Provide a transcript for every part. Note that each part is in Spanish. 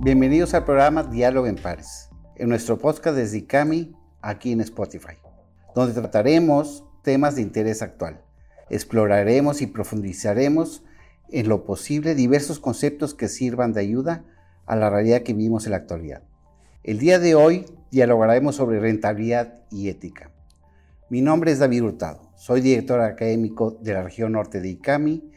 Bienvenidos al programa Diálogo en Pares, en nuestro podcast desde ICAMI, aquí en Spotify, donde trataremos temas de interés actual. Exploraremos y profundizaremos en lo posible diversos conceptos que sirvan de ayuda a la realidad que vivimos en la actualidad. El día de hoy dialogaremos sobre rentabilidad y ética. Mi nombre es David Hurtado, soy director académico de la región norte de ICAMI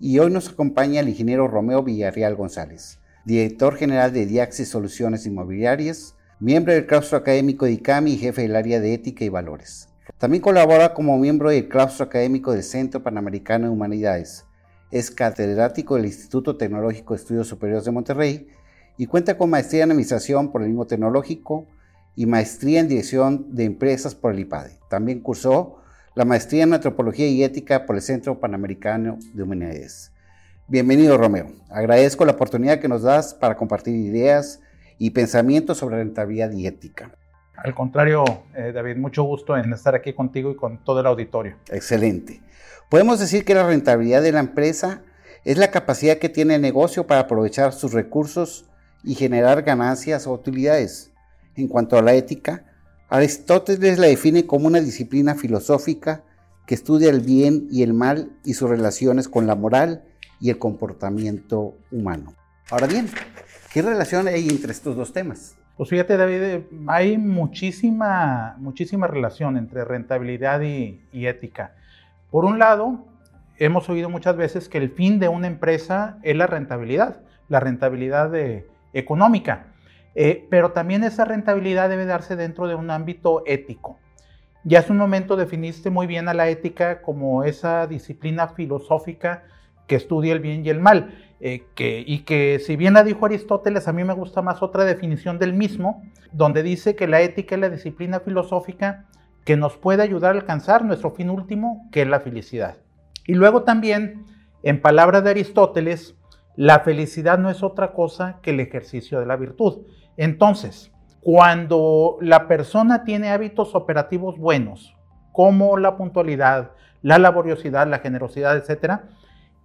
y hoy nos acompaña el ingeniero Romeo Villarreal González, director general de Diaxis Soluciones Inmobiliarias, miembro del claustro académico de ICAMI y jefe del área de ética y valores. También colabora como miembro del claustro académico del Centro Panamericano de Humanidades. Es catedrático del Instituto Tecnológico de Estudios Superiores de Monterrey y cuenta con maestría en Administración por el mismo Tecnológico y maestría en Dirección de Empresas por el IPADE. También cursó la maestría en Antropología y Ética por el Centro Panamericano de Humanidades. Bienvenido, Romeo. Agradezco la oportunidad que nos das para compartir ideas y pensamientos sobre rentabilidad y ética. Al contrario, eh, David, mucho gusto en estar aquí contigo y con todo el auditorio. Excelente. Podemos decir que la rentabilidad de la empresa es la capacidad que tiene el negocio para aprovechar sus recursos y generar ganancias o utilidades. En cuanto a la ética, Aristóteles la define como una disciplina filosófica que estudia el bien y el mal y sus relaciones con la moral y el comportamiento humano. Ahora bien, ¿qué relación hay entre estos dos temas? Pues fíjate, David, hay muchísima, muchísima relación entre rentabilidad y, ética. Por un lado, hemos oído muchas veces que el fin de una empresa es la rentabilidad, la rentabilidad económica. Eh, pero también esa rentabilidad debe darse dentro de un ámbito ético. Ya hace un momento definiste muy bien a la ética como esa disciplina filosófica que estudia el bien y el mal, eh, y que si bien la dijo Aristóteles, a mí me gusta más otra definición del mismo, donde dice que la ética es la disciplina filosófica que nos puede ayudar a alcanzar nuestro fin último, que es la felicidad. Y luego también, en palabras de Aristóteles, la felicidad no es otra cosa que el ejercicio de la virtud. Entonces, cuando la persona tiene hábitos operativos buenos, como la puntualidad, la laboriosidad, la generosidad, etc.,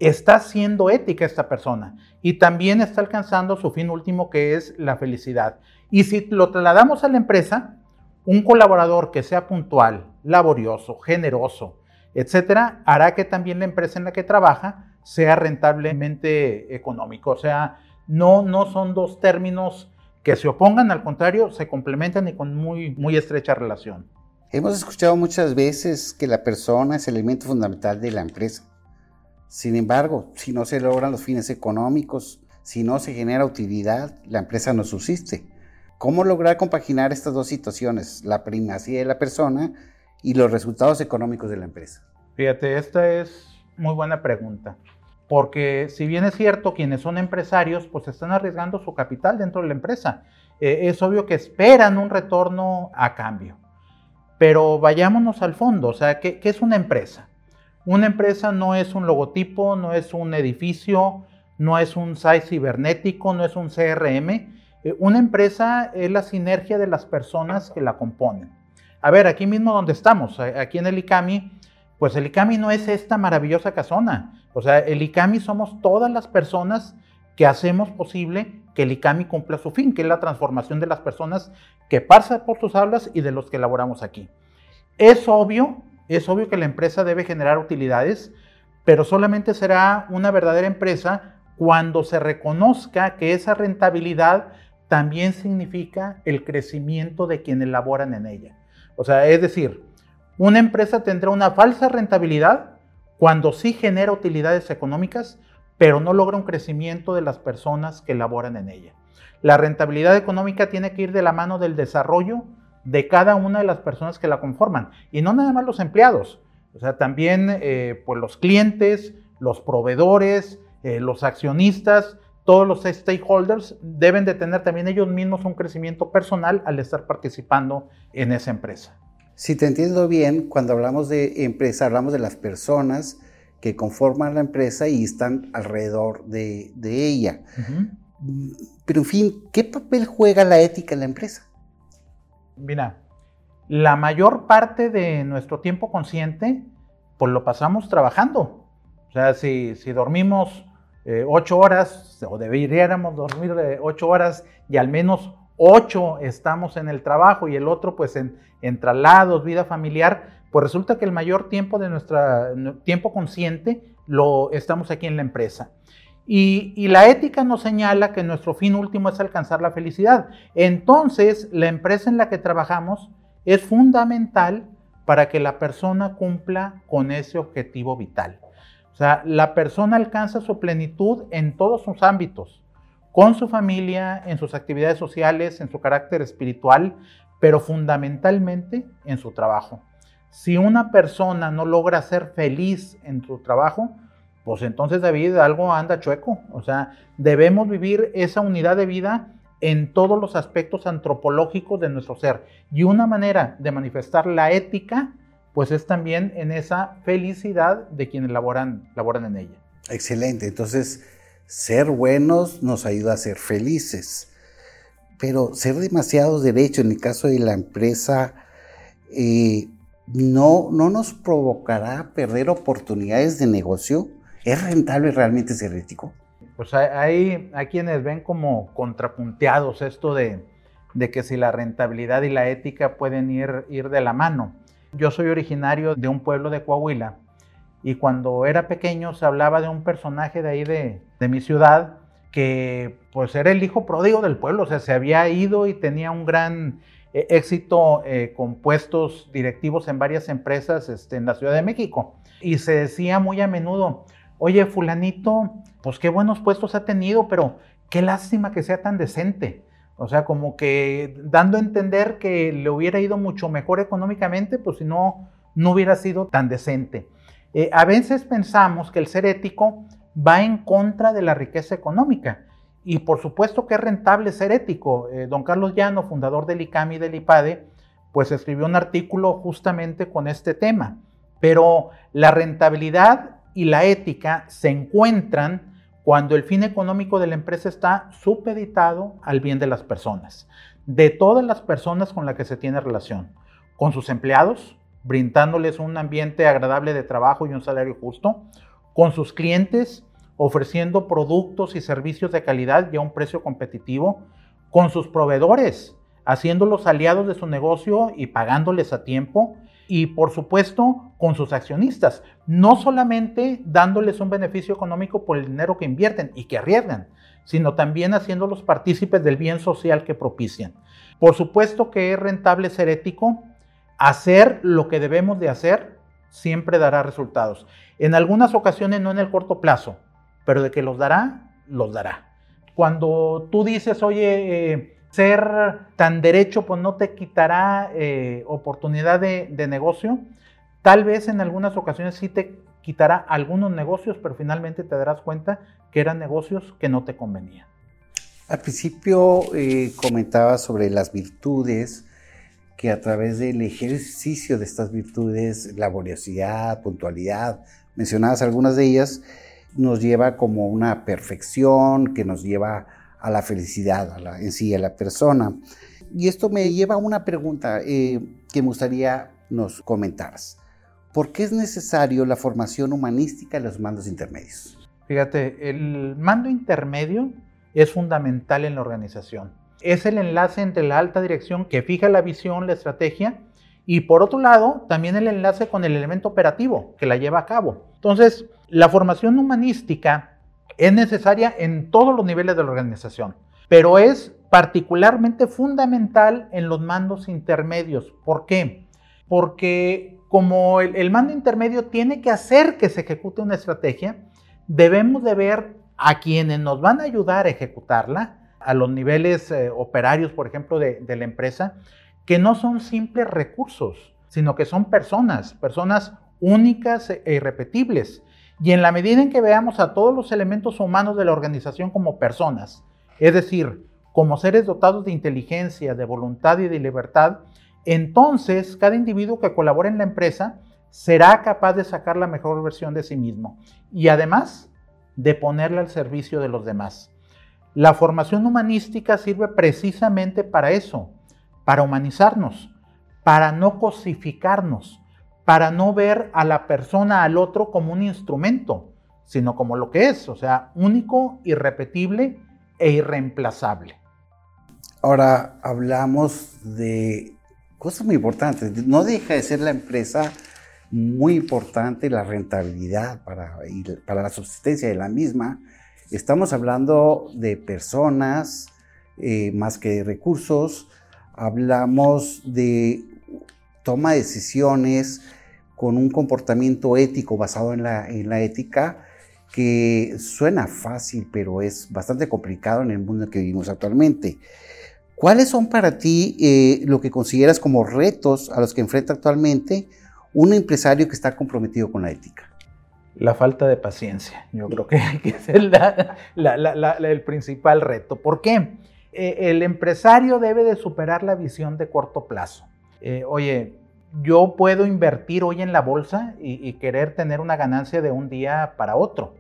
está siendo ética esta persona y también está alcanzando su fin último que es la felicidad. Y si lo trasladamos a la empresa, un colaborador que sea puntual, laborioso, generoso, etcétera, hará que también la empresa en la que trabaja sea rentablemente económico. O sea, no, no son dos términos que se opongan, al contrario, se complementan y con muy, muy estrecha relación. Hemos escuchado muchas veces que la persona es el elemento fundamental de la empresa. Sin embargo, si no se logran los fines económicos, si no se genera utilidad, la empresa no subsiste. ¿Cómo lograr compaginar estas dos situaciones, la primacía de la persona y los resultados económicos de la empresa? Fíjate, esta es muy buena pregunta porque si bien es cierto, quienes son empresarios, pues están arriesgando su capital dentro de la empresa. Eh, es obvio que esperan un retorno a cambio. Pero vayámonos al fondo, o sea, ¿qué, es una empresa? Una empresa no es un logotipo, no es un edificio, no es un site cibernético, no es un CRM. Eh, una empresa es la sinergia de las personas que la componen. A ver, aquí mismo donde estamos, aquí en el ICAMI, pues el ICAMI no es esta maravillosa casona. O sea, el ICAMI somos todas las personas que hacemos posible que el ICAMI cumpla su fin, que es la transformación de las personas que pasan por sus aulas y de los que elaboramos aquí. Es obvio, es obvio que la empresa debe generar utilidades, pero solamente será una verdadera empresa cuando se reconozca que esa rentabilidad también significa el crecimiento de quienes laboran en ella. O sea, es decir, una empresa tendrá una falsa rentabilidad cuando sí genera utilidades económicas, pero no logra un crecimiento de las personas que laboran en ella. La rentabilidad económica tiene que ir de la mano del desarrollo de cada una de las personas que la conforman, y no nada más los empleados, o sea, también eh, pues los clientes, los proveedores, eh, los accionistas, todos los stakeholders deben de tener también ellos mismos un crecimiento personal al estar participando en esa empresa. Si te entiendo bien, cuando hablamos de empresa, hablamos de las personas que conforman la empresa y están alrededor de, ella. Pero en fin, ¿qué papel juega la ética en la empresa? Mira, la mayor parte de nuestro tiempo consciente, pues lo pasamos trabajando. O sea, si, si dormimos eh, ocho horas, o deberíamos dormir ocho horas y al menos ocho estamos en el trabajo y el otro pues en, en traslados, vida familiar, pues resulta que el mayor tiempo de nuestro tiempo consciente lo estamos aquí en la empresa. Y, la ética nos señala que nuestro fin último es alcanzar la felicidad. Entonces, la empresa en la que trabajamos es fundamental para que la persona cumpla con ese objetivo vital. O sea, la persona alcanza su plenitud en todos sus ámbitos, con su familia, en sus actividades sociales, en su carácter espiritual, pero fundamentalmente en su trabajo. Si una persona no logra ser feliz en su trabajo, pues entonces David algo anda chueco. O sea, debemos vivir esa unidad de vida en todos los aspectos antropológicos de nuestro ser. Y una manera de manifestar la ética, pues es también en esa felicidad de quienes laboran, laboran en ella. Excelente. Entonces, ser buenos nos ayuda a ser felices. Pero ser demasiado derecho, en el caso de la empresa, eh, no, no nos provocará perder oportunidades de negocio. ¿Es rentable realmente ser ético? Pues hay, hay quienes ven como contrapunteados esto de, que si la rentabilidad y la ética pueden ir, ir de la mano. Yo soy originario de un pueblo de Coahuila y cuando era pequeño se hablaba de un personaje de ahí de, mi ciudad que pues era el hijo pródigo del pueblo, o sea, se había ido y tenía un gran eh, éxito eh, con puestos directivos en varias empresas este, en la Ciudad de México. Y se decía muy a menudo, oye, fulanito, pues qué buenos puestos ha tenido, pero qué lástima que sea tan decente. O sea, como que dando a entender que le hubiera ido mucho mejor económicamente, pues si no, no hubiera sido tan decente. Eh, a veces pensamos que el ser ético va en contra de la riqueza económica. Y por supuesto que es rentable ser ético. Eh, don Carlos Llano, fundador del ICAM y del IPADE, pues escribió un artículo justamente con este tema. Pero la rentabilidad y la ética se encuentran cuando el fin económico de la empresa está supeditado al bien de las personas, de todas las personas con las que se tiene relación, con sus empleados, brindándoles un ambiente agradable de trabajo y un salario justo, con sus clientes, ofreciendo productos y servicios de calidad y a un precio competitivo, con sus proveedores, haciéndolos aliados de su negocio y pagándoles a tiempo, y por supuesto con sus accionistas, no solamente dándoles un beneficio económico por el dinero que invierten y que arriesgan, sino también haciéndolos partícipes del bien social que propician. Por supuesto que es rentable ser ético, hacer lo que debemos de hacer siempre dará resultados. En algunas ocasiones no en el corto plazo, pero de que los dará, los dará. Cuando tú dices, oye, eh, ser tan derecho pues no te quitará eh, oportunidad de, negocio. Tal vez en algunas ocasiones sí te quitará algunos negocios, pero finalmente te darás cuenta que eran negocios que no te convenían. Al principio eh, comentaba sobre las virtudes, que a través del ejercicio de estas virtudes, laboriosidad, puntualidad, mencionadas algunas de ellas, nos lleva como una perfección, que nos lleva a la felicidad en sí, a la persona. Y esto me lleva a una pregunta eh, que me gustaría nos comentaras. ¿Por qué es necesario la formación humanística en los mandos intermedios? Fíjate, el mando intermedio es fundamental en la organización. Es el enlace entre la alta dirección que fija la visión, la estrategia, y por otro lado, también el enlace con el elemento operativo que la lleva a cabo. Entonces, la formación humanística es necesaria en todos los niveles de la organización, pero es particularmente fundamental en los mandos intermedios. ¿Por qué? Porque como el, mando intermedio tiene que hacer que se ejecute una estrategia, debemos de ver a quienes nos van a ayudar a ejecutarla, a los niveles eh, operarios, por ejemplo, de, de la empresa, que no son simples recursos, sino que son personas, personas únicas e irrepetibles, y en la medida en que veamos a todos los elementos humanos de la organización como personas, es decir, como seres dotados de inteligencia, de voluntad y de libertad, entonces cada individuo que colabore en la empresa será capaz de sacar la mejor versión de sí mismo y además de ponerla al servicio de los demás. La formación humanística sirve precisamente para eso, para humanizarnos, para no cosificarnos, para no ver a la persona, al otro, como un instrumento, sino como lo que es, o sea, único, irrepetible e irreemplazable. Ahora hablamos de cosas muy importantes. No deja de ser la empresa muy importante la rentabilidad para, para la subsistencia de la misma. Estamos hablando de personas eh, más que de recursos. Hablamos de toma de decisiones con un comportamiento ético basado en la, en la ética que suena fácil, pero es bastante complicado en el mundo que vivimos actualmente. ¿Cuáles son para ti eh, lo que consideras como retos a los que enfrenta actualmente un empresario que está comprometido con la ética? La falta de paciencia, yo creo que, es el principal reto. ¿Por qué? Eh, el empresario debe de superar la visión de corto plazo. Eh, oye, yo puedo invertir hoy en la bolsa y, querer tener una ganancia de un día para otro.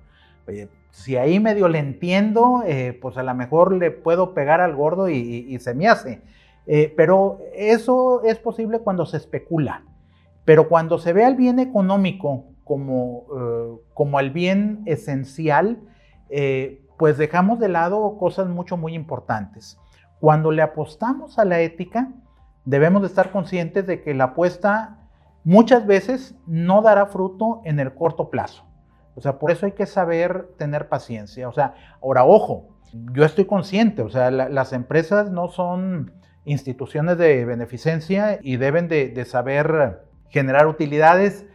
Si ahí medio le entiendo, eh, pues a lo mejor le puedo pegar al gordo y, se me hace. Eh, pero eso es posible cuando se especula. Pero cuando se ve al bien económico como, como el bien esencial, pues dejamos de lado cosas mucho, muy importantes. Cuando le apostamos a la ética, debemos de estar conscientes de que la apuesta muchas veces no dará fruto en el corto plazo. O sea, por eso hay que saber tener paciencia. O sea, ahora, ojo, yo estoy consciente, o sea, las empresas no son instituciones de beneficencia y deben de, saber generar utilidades,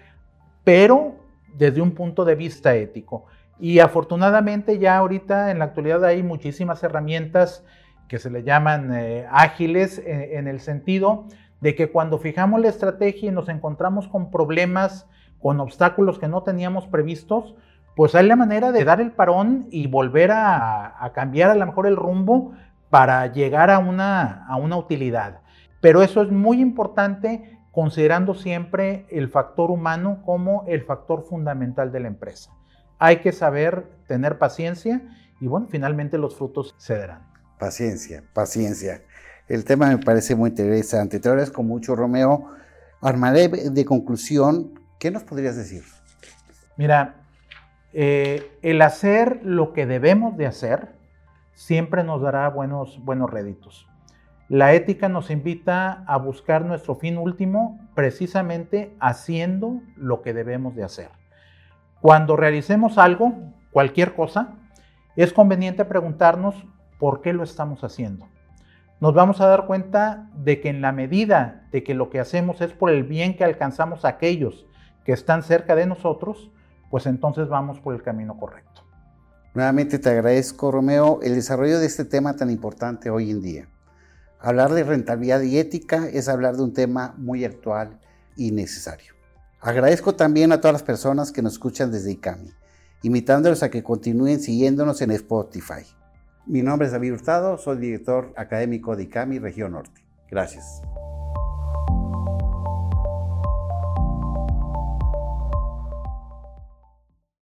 pero desde un punto de vista ético. Y afortunadamente ya ahorita en la actualidad hay muchísimas herramientas que se le llaman eh, ágiles eh, en, el sentido de que cuando fijamos la estrategia y nos encontramos con problemas con obstáculos que no teníamos previstos, pues hay la manera de dar el parón y volver a, cambiar a lo mejor el rumbo para llegar a una, a una utilidad. Pero eso es muy importante considerando siempre el factor humano como el factor fundamental de la empresa. Hay que saber tener paciencia y bueno, finalmente los frutos se darán. Paciencia, paciencia. El tema me parece muy interesante. Te agradezco mucho, Romeo. Armaré de conclusión ¿Qué nos podrías decir? Mira, eh, el hacer lo que debemos de hacer siempre nos dará buenos, buenos réditos. La ética nos invita a buscar nuestro fin último precisamente haciendo lo que debemos de hacer. Cuando realicemos algo, cualquier cosa, es conveniente preguntarnos por qué lo estamos haciendo. Nos vamos a dar cuenta de que en la medida de que lo que hacemos es por el bien que alcanzamos a aquellos que están cerca de nosotros, pues entonces vamos por el camino correcto. Nuevamente te agradezco, Romeo, el desarrollo de este tema tan importante hoy en día. Hablar de rentabilidad y ética es hablar de un tema muy actual y necesario. Agradezco también a todas las personas que nos escuchan desde ICAMI, invitándolos a que continúen siguiéndonos en Spotify. Mi nombre es David Hurtado, soy director académico de ICAMI Región Norte. Gracias.